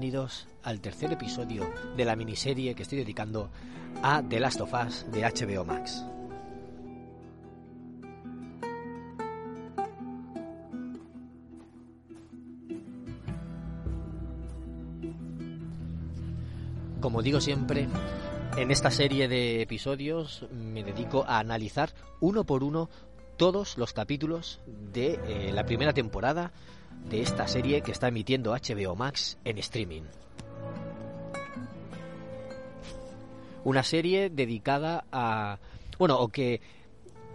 Bienvenidos al tercer episodio de la miniserie que estoy dedicando a The Last of Us de HBO Max. Como digo siempre, en esta serie de episodios me dedico a analizar uno por uno todos los capítulos de eh, la primera temporada de esta serie que está emitiendo HBO Max en streaming. Una serie dedicada a... bueno, o que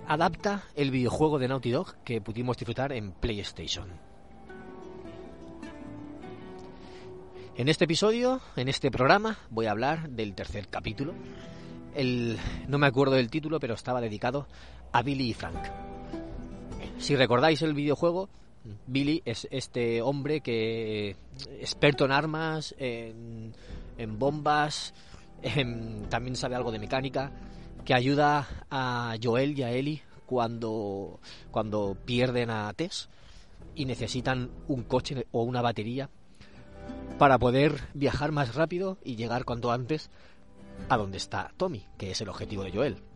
adapta el videojuego de Naughty Dog que pudimos disfrutar en PlayStation. En este episodio, en este programa, voy a hablar del tercer capítulo. El, no me acuerdo del título, pero estaba dedicado a Billy y Frank. Si recordáis el videojuego, Billy es este hombre que experto en armas, en, bombas, también sabe algo de mecánica, que ayuda a Joel y a Ellie cuando, cuando pierden a Tess y necesitan un coche o una batería para poder viajar más rápido y llegar cuanto antes a donde está Tommy, que es el objetivo de Joel.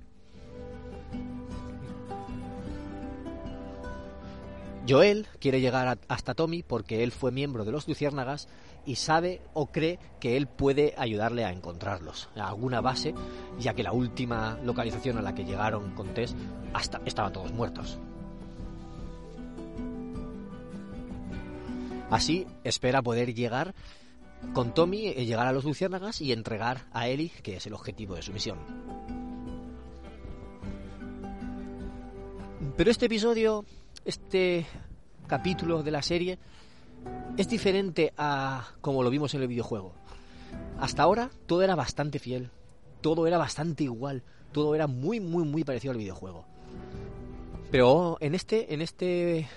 Joel quiere llegar hasta Tommy porque él fue miembro de los Luciérnagas y sabe o cree que él puede ayudarle a encontrarlos, a alguna base, ya que la última localización a la que llegaron con Tess hasta estaban todos muertos. Así espera poder llegar con Tommy, eh, llegar a los Luciérnagas y entregar a Ellie, que es el objetivo de su misión. Pero este episodio este capítulo de la serie es diferente a como lo vimos en el videojuego. Hasta ahora todo era bastante fiel, todo era bastante igual, todo era muy muy muy parecido al videojuego. Pero en este en este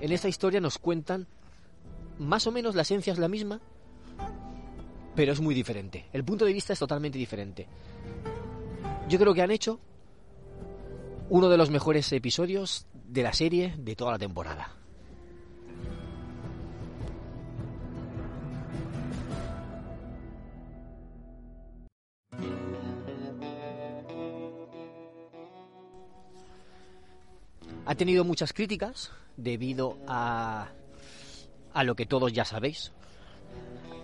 en esta historia nos cuentan más o menos la esencia es la misma, pero es muy diferente. El punto de vista es totalmente diferente. Yo creo que han hecho uno de los mejores episodios de la serie de toda la temporada. Ha tenido muchas críticas debido a, a lo que todos ya sabéis,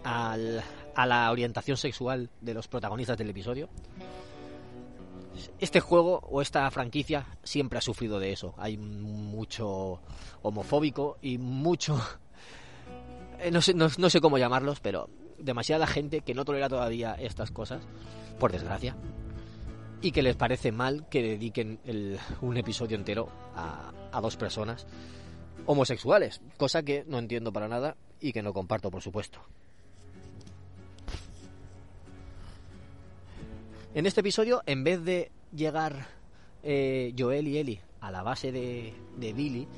al, a la orientación sexual de los protagonistas del episodio este juego o esta franquicia siempre ha sufrido de eso. Hay mucho homofóbico y mucho... Eh, no sé, no, sé cómo llamarlos, pero demasiada gente que no tolera todavía estas cosas, por desgracia, y que les parece mal que dediquen un episodio entero a, a dos personas homosexuales, cosa que no entiendo para nada y que no comparto, por supuesto. En este episodio, en vez de llegar eh, Joel y Ellie a la base de, Billy,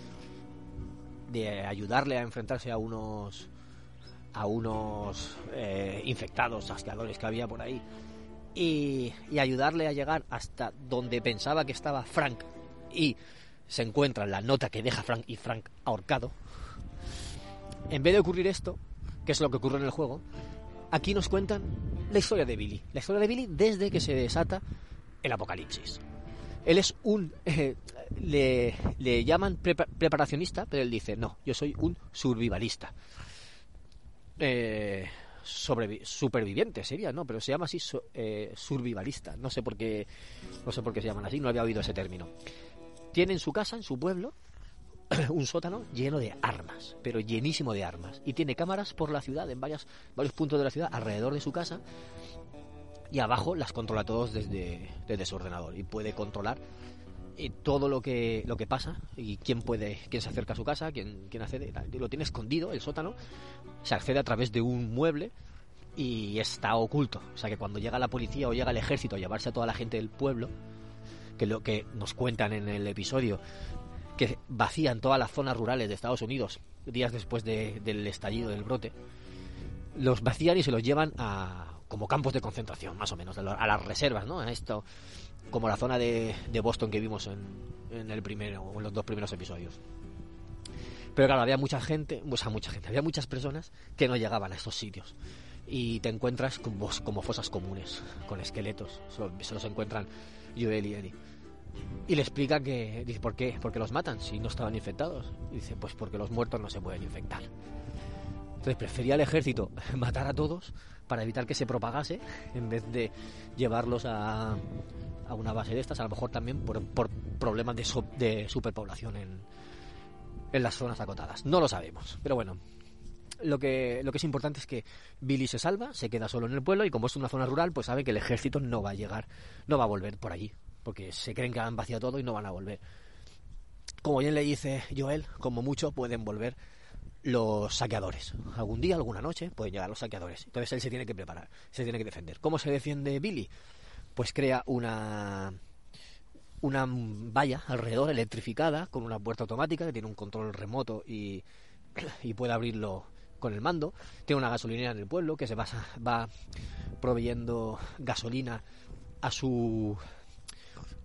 de ayudarle a enfrentarse a unos a unos eh, infectados asqueadores que había por ahí y, y, ayudarle a llegar hasta donde pensaba que estaba Frank y se encuentra la nota que deja Frank y Frank ahorcado en vez de ocurrir esto que es lo que ocurre en el juego aquí nos cuentan la historia de Billy. La historia de Billy desde que se desata el apocalipsis. Él es un... Eh, le, llaman preparacionista, pero él dice, no, yo soy un survivalista. Eh, superviviente sería, ¿no? Pero se llama así eh, survivalista. No sé por qué, no sé por qué se llaman así. No había oído ese término. Tiene en su casa, en su pueblo, un sótano lleno de armas, pero llenísimo de armas. Y tiene cámaras por la ciudad, en varios puntos de la ciudad, alrededor de su casa. Y abajo las controla todos desde, desde su ordenador. Y puede controlar y todo lo que lo que pasa y quién puede quién se acerca a su casa quién, quién accede lo tiene escondido el sótano se accede a través de un mueble y está oculto o sea que cuando llega la policía o llega el ejército a llevarse a toda la gente del pueblo que lo que nos cuentan en el episodio que vacían todas las zonas rurales de Estados Unidos días después del estallido del brote los vacían y se los llevan a como campos de concentración más o menos a las reservas no a esto como la zona de, Boston que vimos en, el primero en los dos primeros episodios. Pero claro, había mucha gente, o sea, mucha gente, había muchas personas que no llegaban a estos sitios. Y te encuentras como, como fosas comunes, con esqueletos. Se, los encuentran Joel y Ellie. Y le explica que, dice, ¿por qué? Porque los matan si no estaban infectados. Y dice, pues porque los muertos no se pueden infectar. Entonces prefería el ejército matar a todos para evitar que se propagase en vez de llevarlos a, a una base de estas, a lo mejor también por, problemas de, de superpoblación en, en las zonas acotadas. No lo sabemos, pero bueno, lo que, lo que es importante es que Billy se salva, se queda solo en el pueblo y como es una zona rural, pues sabe que el ejército no va a llegar, no va a volver por allí, porque se creen que han vaciado todo y no van a volver. Como bien le dice Joel, como mucho pueden volver los saqueadores. Algún día, alguna noche, pueden llegar los saqueadores. Entonces él se tiene que preparar, se tiene que defender. ¿Cómo se defiende Billy? pues crea una una valla alrededor electrificada con una puerta automática que tiene un control remoto y, y puede abrirlo con el mando. Tiene una gasolinera en el pueblo que se va, va proveyendo gasolina a su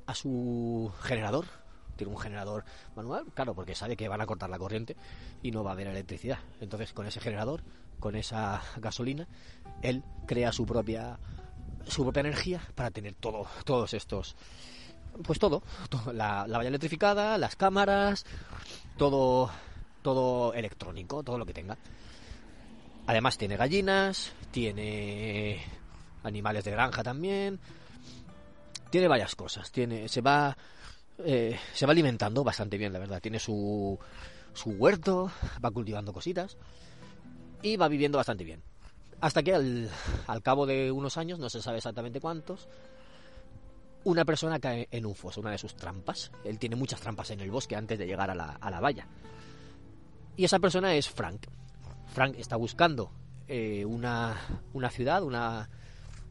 a su generador. Tiene un generador manual, claro, porque sabe que van a cortar la corriente y no va a haber electricidad. Entonces, con ese generador, con esa gasolina, él crea su propia su propia energía para tener todo, todos estos, pues todo, la, valla electrificada, las cámaras, todo, todo electrónico, todo lo que tenga. Además tiene gallinas, tiene animales de granja también, tiene varias cosas, tiene, se va, eh, se va alimentando bastante bien, la verdad. Tiene su, su huerto, va cultivando cositas y va viviendo bastante bien. Hasta que al, cabo de unos años, no se sabe exactamente cuántos, una persona cae en un foso, una de sus trampas. Él tiene muchas trampas en el bosque antes de llegar a la, a la valla. Y esa persona es Frank. Frank está buscando eh, una, una, ciudad, una,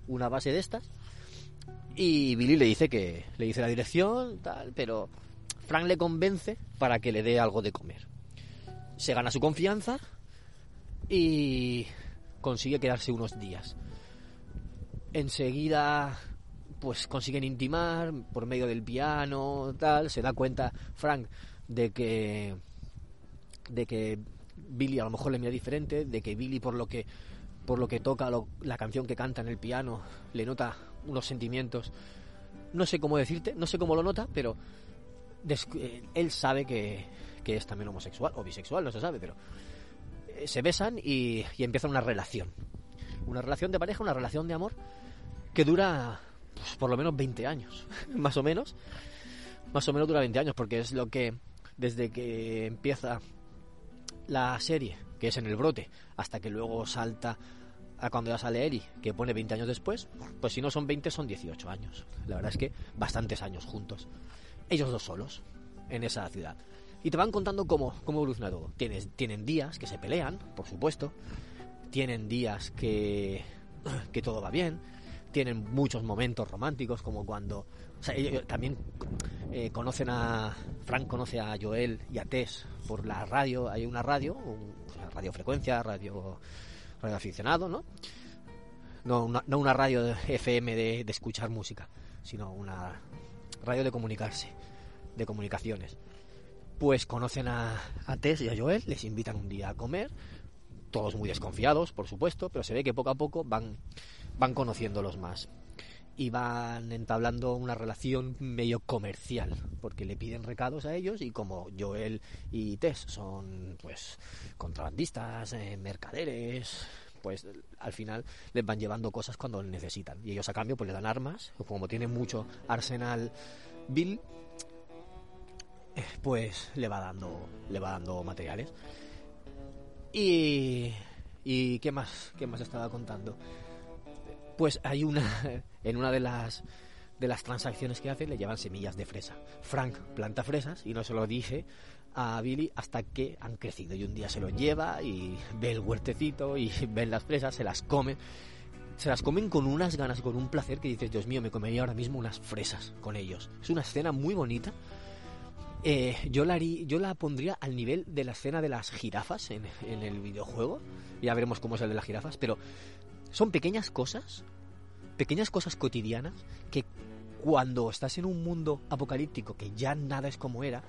una base de estas. Y Billy le dice que le dice la dirección, tal, pero Frank le convence para que le dé algo de comer. Se gana su confianza y consigue quedarse unos días. Enseguida, pues consiguen intimar por medio del piano, tal. Se da cuenta Frank de que de que Billy a lo mejor le mira diferente, de que Billy por lo que por lo que toca la canción que canta en el piano le nota unos sentimientos. No sé cómo decirte, no sé cómo lo nota, pero eh, él sabe que, que es también homosexual o bisexual, no se sabe, pero se besan y, empieza una relación. Una relación de pareja, una relación de amor que dura pues, por lo menos 20 años, más o menos. Más o menos dura 20 años porque es lo que desde que empieza la serie, que es en el brote, hasta que luego salta a cuando ya sale Eri, que pone 20 años después, pues si no son 20 son 18 años. La verdad es que bastantes años juntos. Ellos dos solos en esa ciudad. Y te van contando cómo, cómo evoluciona todo. Tienes, tienen días que se pelean, por supuesto. Tienen días que, que todo va bien. Tienen muchos momentos románticos, como cuando. O también eh, conocen a. Frank conoce a Joel y a Tess por la radio. Hay una radio, radio radiofrecuencia, radio, radio aficionado, ¿no? No una, no una radio FM de, de escuchar música, sino una radio de comunicarse, de comunicaciones pues conocen a, a Tess y a Joel, les invitan un día a comer, todos muy desconfiados, por supuesto, pero se ve que poco a poco van, van conociéndolos más. Y van entablando una relación medio comercial, porque le piden recados a ellos y como Joel y Tess son pues contrabandistas, eh, mercaderes, pues al final les van llevando cosas cuando necesitan. Y ellos a cambio pues le dan armas, como tiene mucho arsenal Bill, pues le va dando, le va dando materiales. Y, y qué más, qué más estaba contando. Pues hay una, en una de las de las transacciones que hace le llevan semillas de fresa. Frank planta fresas y no se lo dije a Billy hasta que han crecido y un día se lo lleva y ve el huertecito y ven las fresas, se las come. Se las comen con unas ganas con un placer que dices, Dios mío, me comería ahora mismo unas fresas con ellos. Es una escena muy bonita. Eh, yo, la yo la pondría al nivel de la escena de las jirafas en, en el videojuego. Ya veremos cómo es el de las jirafas, pero son pequeñas cosas, pequeñas cosas cotidianas que cuando estás en un mundo apocalíptico que ya nada es como era,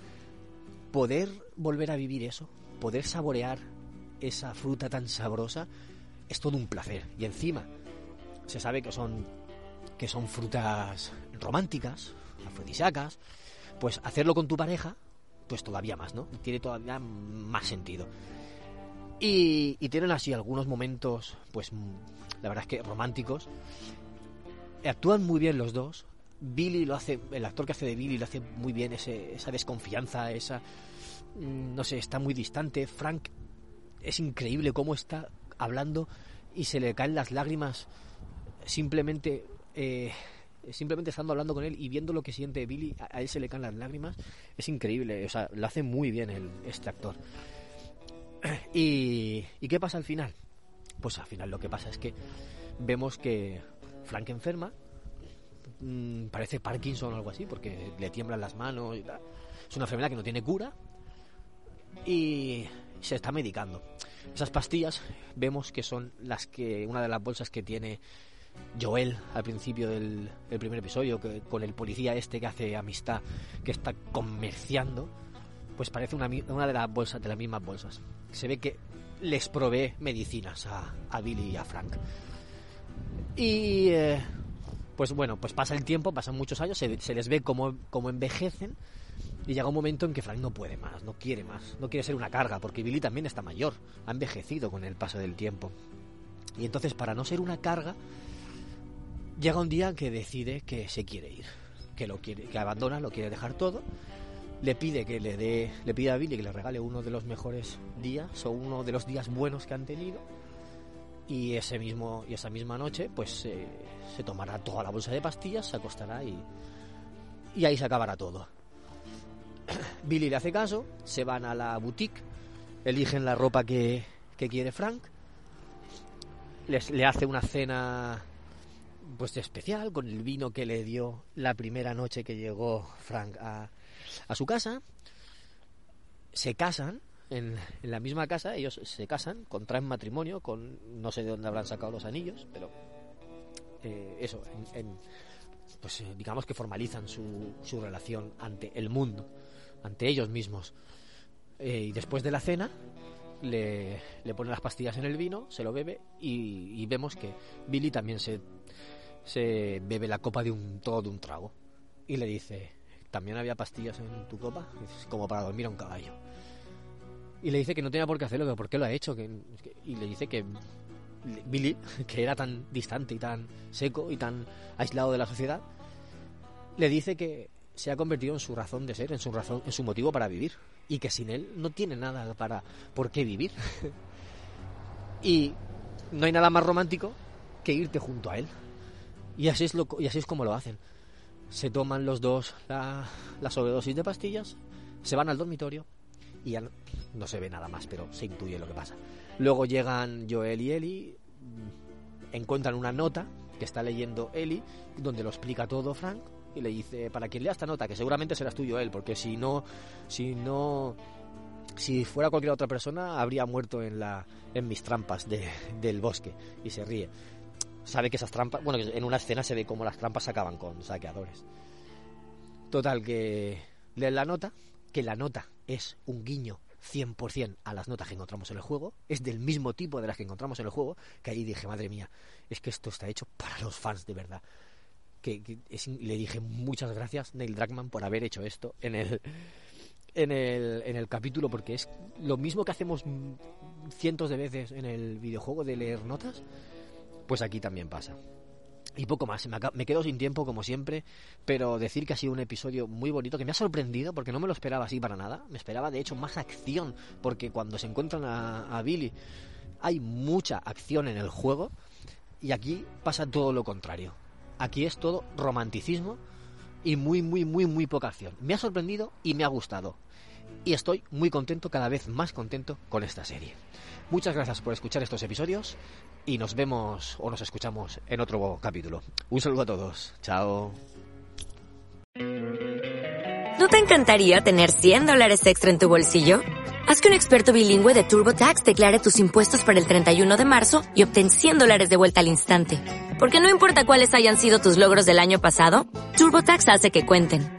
poder volver a vivir eso, poder saborear esa fruta tan sabrosa, es todo un placer. Y encima, se sabe que son, que son frutas románticas, afrodisíacas, pues hacerlo con tu pareja, pues todavía más, ¿no? Tiene todavía más sentido. Y, y tienen así algunos momentos, pues la verdad es que románticos. Actúan muy bien los dos, Billy lo hace, el actor que hace de Billy lo hace muy bien, ese, esa desconfianza, esa, mm, no sé, está muy distante. Frank es increíble cómo está hablando y se le caen las lágrimas simplemente, eh, simplemente estando hablando con él y viendo lo que siente Billy, a, él se le caen las lágrimas. Es increíble, o sea, lo hace muy bien el, este actor. ¿Y, ¿Y qué pasa al final? Pues al final lo que pasa es que vemos que Frank enferma, Mm, parece Parkinson o algo así, porque le tiemblan las manos y. Es una enfermedad que no tiene cura y se está medicando. Esas pastillas vemos que son las que una de las bolsas que tiene Joel al principio del, primer episodio, que, con el policía este que hace amistad, que está comerciando, pues parece una, una de las bolsas, de las mismas bolsas. Se ve que les provee medicinas a, a Billy y a Frank. Y eh, pues bueno, pues pasa el tiempo, pasan muchos años, se, les ve como, como envejecen y llega un momento en que Frank no puede más, no quiere más, no quiere ser una carga, porque Billy también está mayor, ha envejecido con el paso del tiempo. Y entonces, para no ser una carga, llega un día que decide que se quiere ir, que lo quiere, que abandona, lo quiere dejar todo. Le pide que le dé, le pide a Billy que le regale uno de los mejores días o uno de los días buenos que han tenido y ese mismo y esa misma noche pues eh, se tomará toda la bolsa de pastillas se acostará y y ahí se acabará todo. Billy le hace caso se van a la boutique eligen la ropa que, que quiere Frank Les, le hace una cena pues especial con el vino que le dio la primera noche que llegó Frank a, a su casa. Se casan en, la misma casa, ellos se casan, contraen matrimonio, con no sé de dónde habrán sacado los anillos, pero eh, eso, en, pues eh, digamos que formalizan su, su, relación ante el mundo, ante ellos mismos. Eh, y después de la cena, le, le pone las pastillas en el vino, se lo bebe y, vemos que Billy también se, se bebe la copa de un todo de un trago. Y le dice, ¿también había pastillas en tu copa? como para dormir a un caballo y le dice que no tenía por qué hacerlo, que por qué lo ha hecho. Que, y le dice que Billy, que era tan distante y tan seco y tan aislado de la sociedad, le dice que se ha convertido en su razón de ser, en su razón, en su motivo para vivir y que sin él no tiene nada para por qué vivir. y no hay nada más romántico que irte junto a él. Y así es lo y así es como lo hacen. Se toman los dos la, la sobredosis de pastillas, se van al dormitorio y ya no, se ve nada más, pero se intuye lo que pasa. Luego llegan Joel y Ellie, mm, encuentran una nota que está leyendo Ellie, donde lo explica todo Frank, y le dice, para quien lea esta nota, que seguramente serás tú Joel, porque si no, si no, si fuera cualquier otra persona, habría muerto en, la, en mis trampas de, del bosque, y se ríe. Sabe que esas trampas, bueno, en una escena se ve como las trampas acaban con saqueadores. Total, que leen la nota, que la nota es un guiño 100% a las notas que encontramos en el juego, es del mismo tipo de las que encontramos en el juego, que ahí dije, madre mía, es que esto está hecho para los fans de verdad. Que, le dije muchas gracias Neil Druckmann por haber hecho esto en el en el, en el capítulo porque es lo mismo que hacemos cientos de veces en el videojuego de leer notas, pues aquí también pasa. Y poco más, me, quedo sin tiempo como siempre, pero decir que ha sido un episodio muy bonito, que me ha sorprendido porque no me lo esperaba así para nada, me esperaba de hecho más acción, porque cuando se encuentran a, a Billy hay mucha acción en el juego y aquí pasa todo lo contrario. Aquí es todo romanticismo y muy, muy, muy, muy poca acción. Me ha sorprendido y me ha gustado. Y estoy muy contento, cada vez más contento con esta serie. Muchas gracias por escuchar estos episodios y nos vemos o nos escuchamos en otro capítulo. Un saludo a todos. Chao. ¿No te encantaría tener 100 dólares extra en tu bolsillo? Haz que un experto bilingüe de TurboTax declare tus impuestos para el 31 de marzo y obtén 100 dólares de vuelta al instante. Porque no importa cuáles hayan sido tus logros del año pasado, TurboTax hace que cuenten.